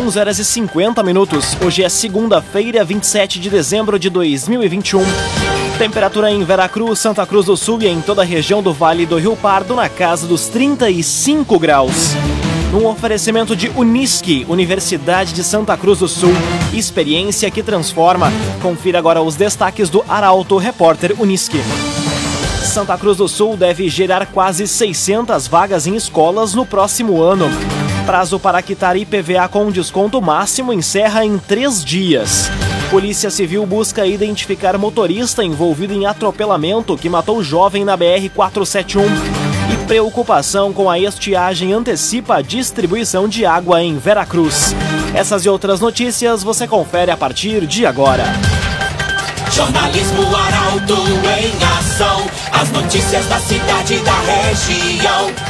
11 horas e 50 minutos. Hoje é segunda-feira, 27 de dezembro de 2021. Temperatura em Veracruz, Santa Cruz do Sul e em toda a região do Vale do Rio Pardo na casa dos 35 graus. Num oferecimento de Unisque, Universidade de Santa Cruz do Sul. Experiência que transforma. Confira agora os destaques do Arauto Repórter Unisque. Santa Cruz do Sul deve gerar quase 600 vagas em escolas no próximo ano. Prazo para quitar IPVA com desconto máximo encerra em três dias. Polícia Civil busca identificar motorista envolvido em atropelamento que matou jovem na BR-471. E preocupação com a estiagem antecipa a distribuição de água em Veracruz. Essas e outras notícias você confere a partir de agora. Jornalismo Arauto em ação. As notícias da cidade e da região.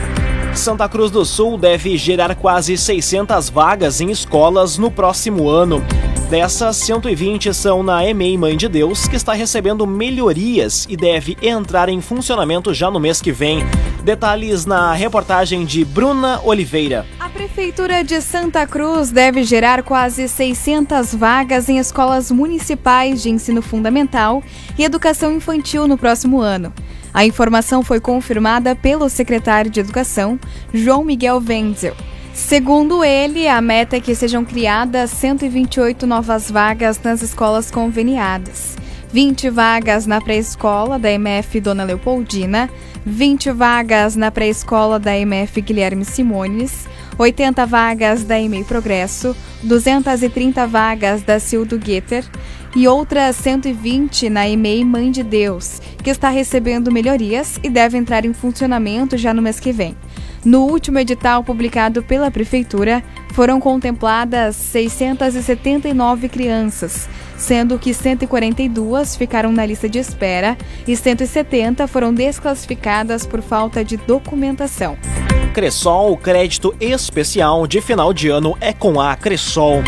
Santa Cruz do Sul deve gerar quase 600 vagas em escolas no próximo ano. Dessas, 120 são na EMEI Mãe de Deus, que está recebendo melhorias e deve entrar em funcionamento já no mês que vem. Detalhes na reportagem de Bruna Oliveira. A Prefeitura de Santa Cruz deve gerar quase 600 vagas em escolas municipais de ensino fundamental e educação infantil no próximo ano. A informação foi confirmada pelo secretário de Educação, João Miguel Wenzel. Segundo ele, a meta é que sejam criadas 128 novas vagas nas escolas conveniadas. 20 vagas na pré-escola da MF Dona Leopoldina, 20 vagas na pré-escola da MF Guilherme Simones, 80 vagas da EMEI Progresso, 230 vagas da Cildo Guetter e outras 120 na EMEI Mãe de Deus, que está recebendo melhorias e deve entrar em funcionamento já no mês que vem. No último edital publicado pela Prefeitura, foram contempladas 679 crianças, sendo que 142 ficaram na lista de espera e 170 foram desclassificadas por falta de documentação. Cressol, crédito especial de final de ano é com a Cressol.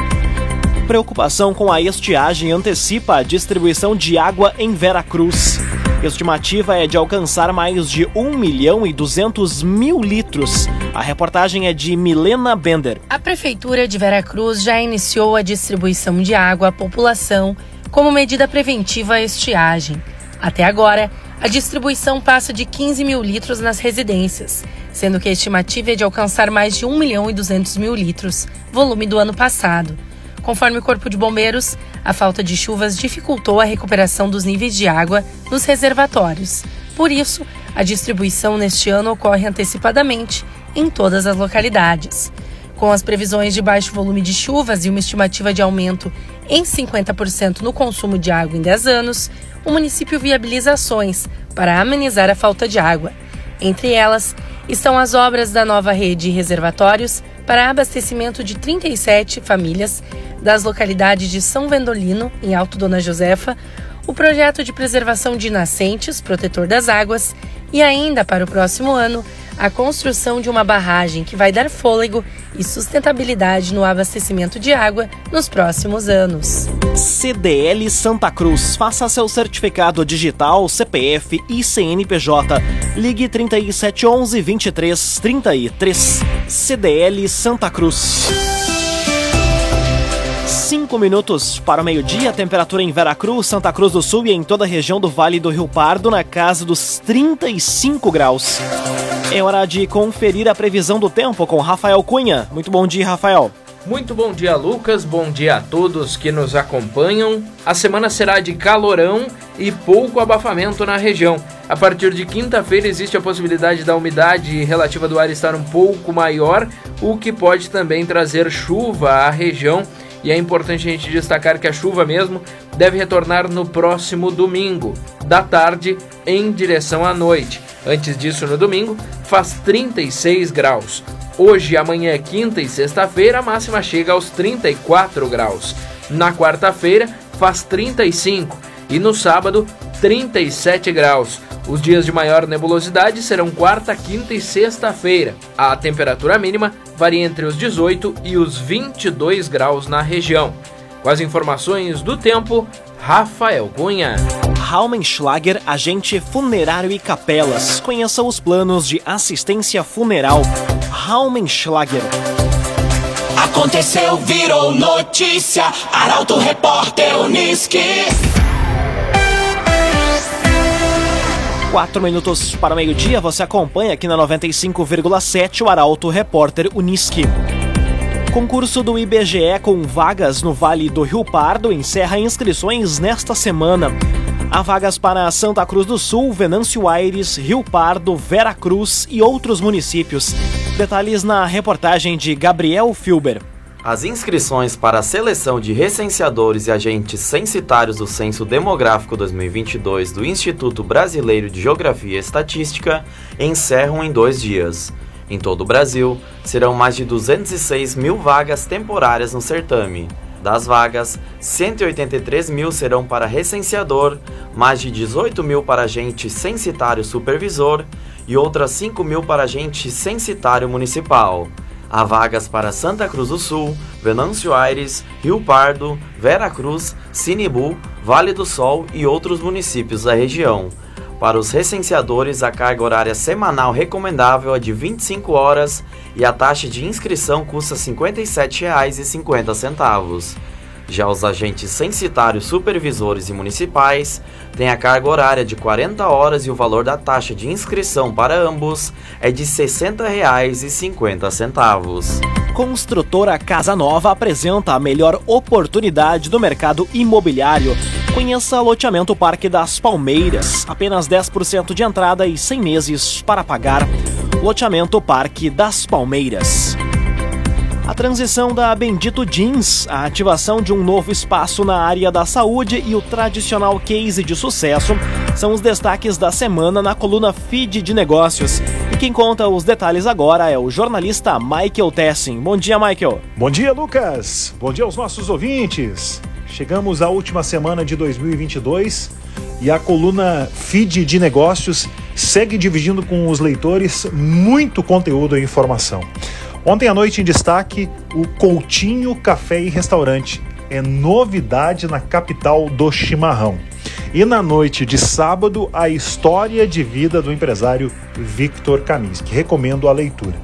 Preocupação com a estiagem antecipa a distribuição de água em Veracruz. Estimativa é de alcançar mais de 1 milhão e 200 mil litros. A reportagem é de Milena Bender. A Prefeitura de Veracruz já iniciou a distribuição de água à população como medida preventiva à estiagem. Até agora, a distribuição passa de 15 mil litros nas residências, sendo que a estimativa é de alcançar mais de 1 milhão e 200 mil litros, volume do ano passado. Conforme o Corpo de Bombeiros, a falta de chuvas dificultou a recuperação dos níveis de água nos reservatórios. Por isso, a distribuição neste ano ocorre antecipadamente em todas as localidades. Com as previsões de baixo volume de chuvas e uma estimativa de aumento em 50% no consumo de água em 10 anos, o município viabiliza ações para amenizar a falta de água. Entre elas estão as obras da nova rede de reservatórios para abastecimento de 37 famílias das localidades de São Vendolino, em Alto Dona Josefa, o projeto de preservação de nascentes, protetor das águas, e ainda para o próximo ano, a construção de uma barragem que vai dar fôlego e sustentabilidade no abastecimento de água nos próximos anos. CDL Santa Cruz. Faça seu certificado digital, CPF e CNPJ. Ligue 3711 2333. CDL Santa Cruz. Cinco minutos para o meio-dia, temperatura em Veracruz, Santa Cruz do Sul e em toda a região do Vale do Rio Pardo na casa dos 35 graus. É hora de conferir a previsão do tempo com Rafael Cunha. Muito bom dia, Rafael. Muito bom dia, Lucas. Bom dia a todos que nos acompanham. A semana será de calorão e pouco abafamento na região. A partir de quinta-feira existe a possibilidade da umidade relativa do ar estar um pouco maior, o que pode também trazer chuva à região e é importante a gente destacar que a chuva mesmo deve retornar no próximo domingo, da tarde em direção à noite. Antes disso, no domingo, faz 36 graus. Hoje, amanhã, quinta e sexta-feira, a máxima chega aos 34 graus. Na quarta-feira, faz 35 e no sábado 37 graus. Os dias de maior nebulosidade serão quarta, quinta e sexta-feira. A temperatura mínima varia entre os 18 e os 22 graus na região. Com as informações do tempo, Rafael Cunha. Raumenschlager, agente funerário e capelas. Conheça os planos de assistência funeral. Raumenschlager. Aconteceu, virou notícia. Arauto Repórter Uniski. Quatro minutos para o meio-dia, você acompanha aqui na 95,7 o Arauto Repórter Uniski. Concurso do IBGE com vagas no Vale do Rio Pardo encerra inscrições nesta semana. Há vagas para Santa Cruz do Sul, Venâncio Aires, Rio Pardo, Vera Cruz e outros municípios. Detalhes na reportagem de Gabriel Filber. As inscrições para a seleção de recenseadores e agentes censitários do Censo Demográfico 2022 do Instituto Brasileiro de Geografia e Estatística encerram em dois dias. Em todo o Brasil, serão mais de 206 mil vagas temporárias no certame. Das vagas, 183 mil serão para recenseador, mais de 18 mil para agente censitário supervisor e outras 5 mil para agente censitário municipal. Há vagas para Santa Cruz do Sul, Venâncio Aires, Rio Pardo, Vera Cruz, Sinibu, Vale do Sol e outros municípios da região. Para os recenseadores, a carga horária semanal recomendável é de 25 horas e a taxa de inscrição custa R$ 57,50. Já os agentes censitários supervisores e municipais têm a carga horária de 40 horas e o valor da taxa de inscrição para ambos é de R$ 60,50. Construtora Casa Nova apresenta a melhor oportunidade do mercado imobiliário. Conheça loteamento Parque das Palmeiras. Apenas 10% de entrada e 100 meses para pagar. Loteamento Parque das Palmeiras. A transição da Bendito Jeans, a ativação de um novo espaço na área da saúde e o tradicional case de sucesso são os destaques da semana na coluna Feed de Negócios. E quem conta os detalhes agora é o jornalista Michael Tessin. Bom dia, Michael. Bom dia, Lucas. Bom dia aos nossos ouvintes. Chegamos à última semana de 2022 e a coluna Feed de Negócios segue dividindo com os leitores muito conteúdo e informação. Ontem à noite em destaque, o Coutinho Café e Restaurante. É novidade na capital do chimarrão. E na noite de sábado, a história de vida do empresário Victor Kaminsky. Recomendo a leitura.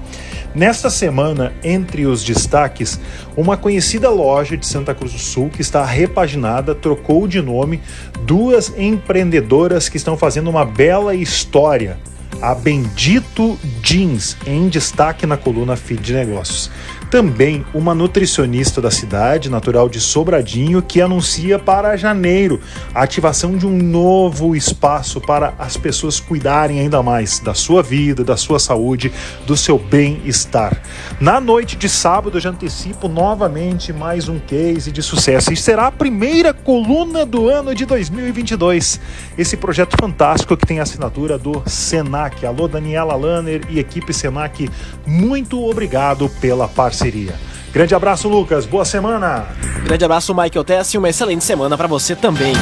Nesta semana, entre os destaques, uma conhecida loja de Santa Cruz do Sul que está repaginada, trocou de nome, duas empreendedoras que estão fazendo uma bela história a Bendito Jeans, em destaque na coluna Feed de Negócios. Também uma nutricionista da cidade, natural de Sobradinho, que anuncia para janeiro a ativação de um novo espaço para as pessoas cuidarem ainda mais da sua vida, da sua saúde, do seu bem-estar. Na noite de sábado, eu já antecipo novamente mais um case de sucesso e será a primeira coluna do ano de 2022. Esse projeto fantástico que tem assinatura do Senac. Alô, Daniela Lanner e equipe Senac, muito obrigado pela parceria. Grande abraço, Lucas. Boa semana. Grande abraço, Michael Tess, e uma excelente semana para você também.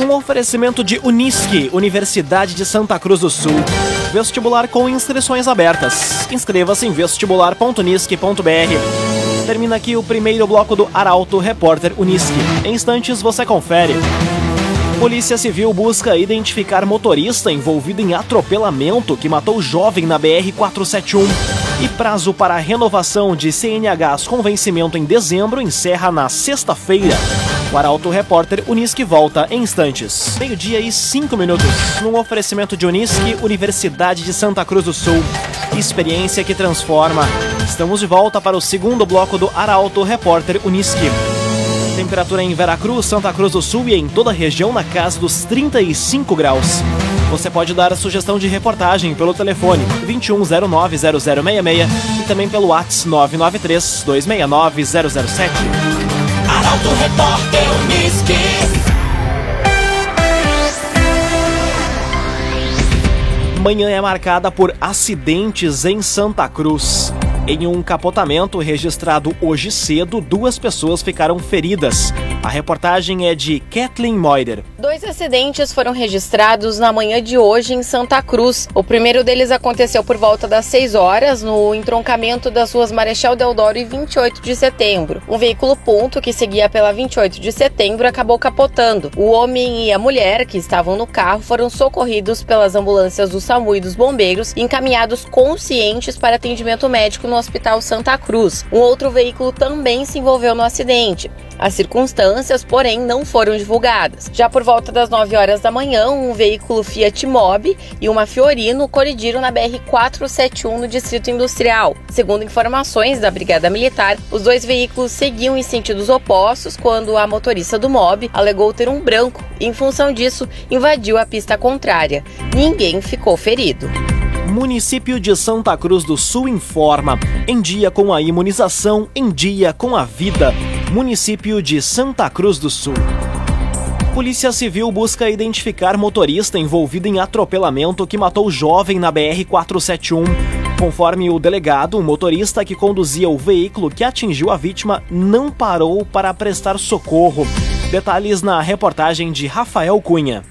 Um oferecimento de Unisque, Universidade de Santa Cruz do Sul. Vestibular com inscrições abertas. Inscreva-se em vestibular.unisque.br. Termina aqui o primeiro bloco do Arauto Repórter Unisque. Em instantes você confere. Polícia Civil busca identificar motorista envolvido em atropelamento que matou jovem na BR-471. E prazo para renovação de CNHs com vencimento em dezembro encerra na sexta-feira. O Arauto Repórter Unisque volta em instantes. Meio-dia e cinco minutos. Num oferecimento de Unisque, Universidade de Santa Cruz do Sul. Experiência que transforma. Estamos de volta para o segundo bloco do Arauto Repórter Unisque. Temperatura em Veracruz, Santa Cruz do Sul e em toda a região na casa dos 35 graus. Você pode dar a sugestão de reportagem pelo telefone 2109-0066 e também pelo WhatsApp 993-269-007. Arauto Repórter Unisque. Manhã é marcada por acidentes em Santa Cruz. Em um capotamento registrado hoje cedo, duas pessoas ficaram feridas. A reportagem é de Kathleen Moider. Dois acidentes foram registrados na manhã de hoje em Santa Cruz. O primeiro deles aconteceu por volta das 6 horas no entroncamento das ruas Marechal Deodoro e 28 de setembro. Um veículo ponto que seguia pela 28 de setembro acabou capotando. O homem e a mulher que estavam no carro foram socorridos pelas ambulâncias do SAMU e dos bombeiros e encaminhados conscientes para atendimento médico no Hospital Santa Cruz. Um outro veículo também se envolveu no acidente. As circunstâncias, porém, não foram divulgadas. Já por volta das 9 horas da manhã, um veículo Fiat Mobi e uma Fiorino colidiram na BR-471 no Distrito Industrial. Segundo informações da Brigada Militar, os dois veículos seguiam em sentidos opostos quando a motorista do Mob alegou ter um branco e, em função disso, invadiu a pista contrária. Ninguém ficou ferido. Município de Santa Cruz do Sul informa: em dia com a imunização, em dia com a vida. Município de Santa Cruz do Sul. Polícia Civil busca identificar motorista envolvido em atropelamento que matou jovem na BR-471. Conforme o delegado, o motorista que conduzia o veículo que atingiu a vítima não parou para prestar socorro. Detalhes na reportagem de Rafael Cunha.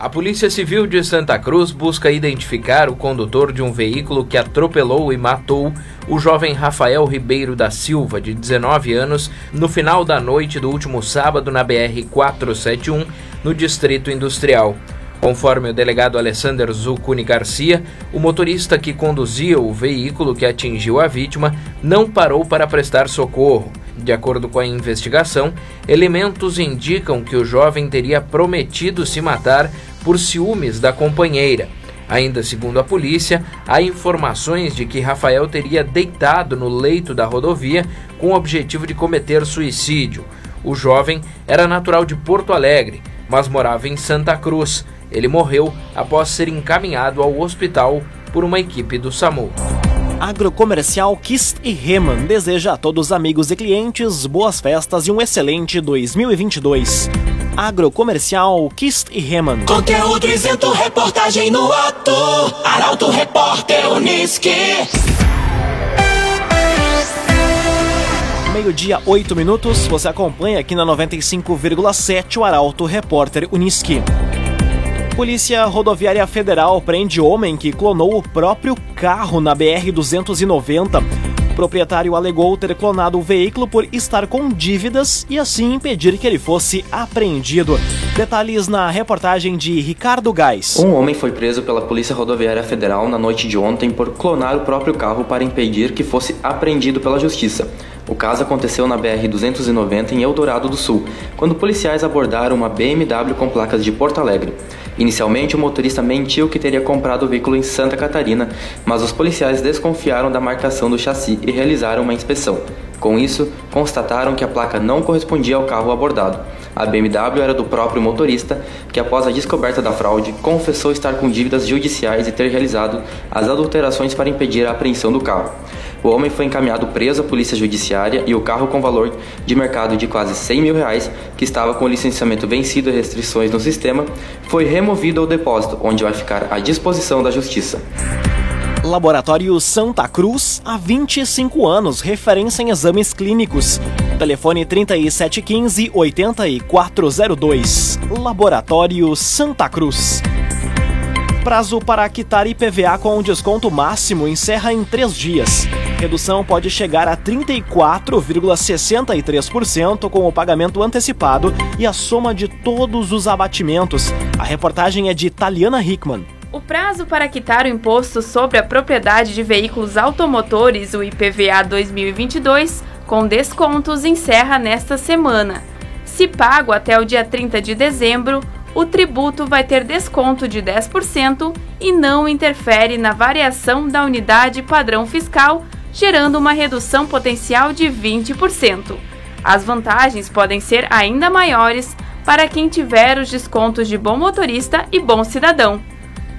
A Polícia Civil de Santa Cruz busca identificar o condutor de um veículo que atropelou e matou o jovem Rafael Ribeiro da Silva, de 19 anos, no final da noite do último sábado na BR-471, no Distrito Industrial. Conforme o delegado Alessandro Zucuni Garcia, o motorista que conduzia o veículo que atingiu a vítima não parou para prestar socorro. De acordo com a investigação, elementos indicam que o jovem teria prometido se matar por ciúmes da companheira. Ainda segundo a polícia, há informações de que Rafael teria deitado no leito da rodovia com o objetivo de cometer suicídio. O jovem era natural de Porto Alegre, mas morava em Santa Cruz. Ele morreu após ser encaminhado ao hospital por uma equipe do SAMU. Agrocomercial Kist e Reman deseja a todos os amigos e clientes boas festas e um excelente 2022. Agrocomercial Kist e Reman. Conteúdo isento, reportagem no ato. Arauto Repórter Uniski. Meio-dia, 8 minutos. Você acompanha aqui na 95,7 o Arauto Repórter Uniski. Polícia Rodoviária Federal prende homem que clonou o próprio carro na BR-290. Proprietário alegou ter clonado o veículo por estar com dívidas e assim impedir que ele fosse apreendido. Detalhes na reportagem de Ricardo Gás. Um homem foi preso pela Polícia Rodoviária Federal na noite de ontem por clonar o próprio carro para impedir que fosse apreendido pela Justiça. O caso aconteceu na BR-290 em Eldorado do Sul, quando policiais abordaram uma BMW com placas de Porto Alegre. Inicialmente, o motorista mentiu que teria comprado o veículo em Santa Catarina, mas os policiais desconfiaram da marcação do chassi e realizaram uma inspeção. Com isso, constataram que a placa não correspondia ao carro abordado. A BMW era do próprio motorista, que após a descoberta da fraude, confessou estar com dívidas judiciais e ter realizado as adulterações para impedir a apreensão do carro. O homem foi encaminhado preso à polícia judiciária e o carro com valor de mercado de quase 100 mil reais, que estava com o licenciamento vencido e restrições no sistema, foi removido ao depósito, onde vai ficar à disposição da justiça. Laboratório Santa Cruz, há 25 anos, referência em exames clínicos. Telefone 3715-8402. Laboratório Santa Cruz. Prazo para quitar IPVA com desconto máximo encerra em três dias. Redução pode chegar a 34,63% com o pagamento antecipado e a soma de todos os abatimentos. A reportagem é de Taliana Hickman. O prazo para quitar o imposto sobre a propriedade de veículos automotores, o IPVA 2022, com descontos, encerra nesta semana. Se pago até o dia 30 de dezembro, o tributo vai ter desconto de 10% e não interfere na variação da unidade padrão fiscal, gerando uma redução potencial de 20%. As vantagens podem ser ainda maiores para quem tiver os descontos de bom motorista e bom cidadão.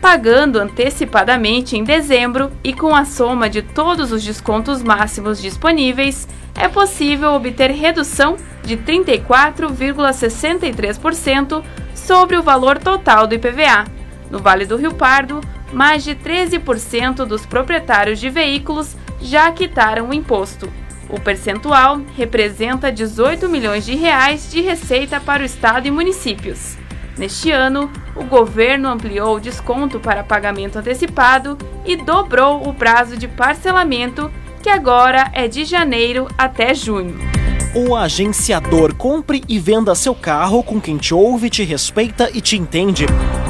Pagando antecipadamente em dezembro e com a soma de todos os descontos máximos disponíveis, é possível obter redução de 34,63% sobre o valor total do IPVA. No Vale do Rio Pardo, mais de 13% dos proprietários de veículos já quitaram o imposto. O percentual representa 18 milhões de reais de receita para o estado e municípios. Neste ano, o governo ampliou o desconto para pagamento antecipado e dobrou o prazo de parcelamento, que agora é de janeiro até junho. O agenciador compre e venda seu carro com quem te ouve, te respeita e te entende.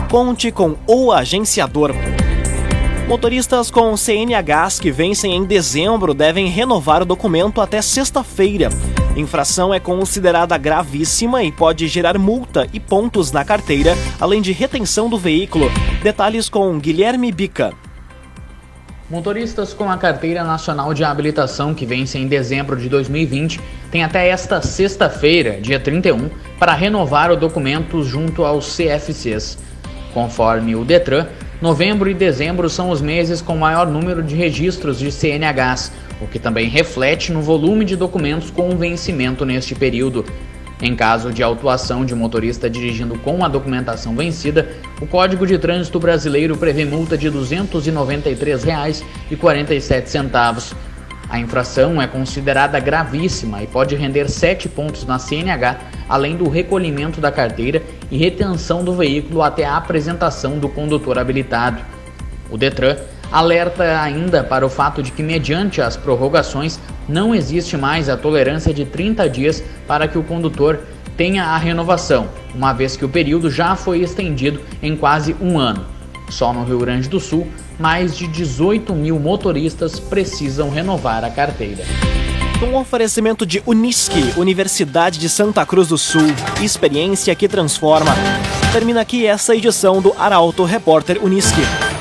Conte com o agenciador. Motoristas com CNHs que vencem em dezembro devem renovar o documento até sexta-feira. Infração é considerada gravíssima e pode gerar multa e pontos na carteira, além de retenção do veículo. Detalhes com Guilherme Bica. Motoristas com a Carteira Nacional de Habilitação que vence em dezembro de 2020 têm até esta sexta-feira, dia 31, para renovar o documento junto aos CFCs. Conforme o Detran, Novembro e dezembro são os meses com maior número de registros de CNHs, o que também reflete no volume de documentos com vencimento neste período. Em caso de autuação de motorista dirigindo com a documentação vencida, o Código de Trânsito Brasileiro prevê multa de R$ 293,47. A infração é considerada gravíssima e pode render 7 pontos na CNH, além do recolhimento da carteira e retenção do veículo até a apresentação do condutor habilitado. O Detran alerta ainda para o fato de que, mediante as prorrogações, não existe mais a tolerância de 30 dias para que o condutor tenha a renovação, uma vez que o período já foi estendido em quase um ano. Só no Rio Grande do Sul, mais de 18 mil motoristas precisam renovar a carteira. Um oferecimento de Unisque, Universidade de Santa Cruz do Sul, experiência que transforma. Termina aqui essa edição do Arauto Repórter Unisque.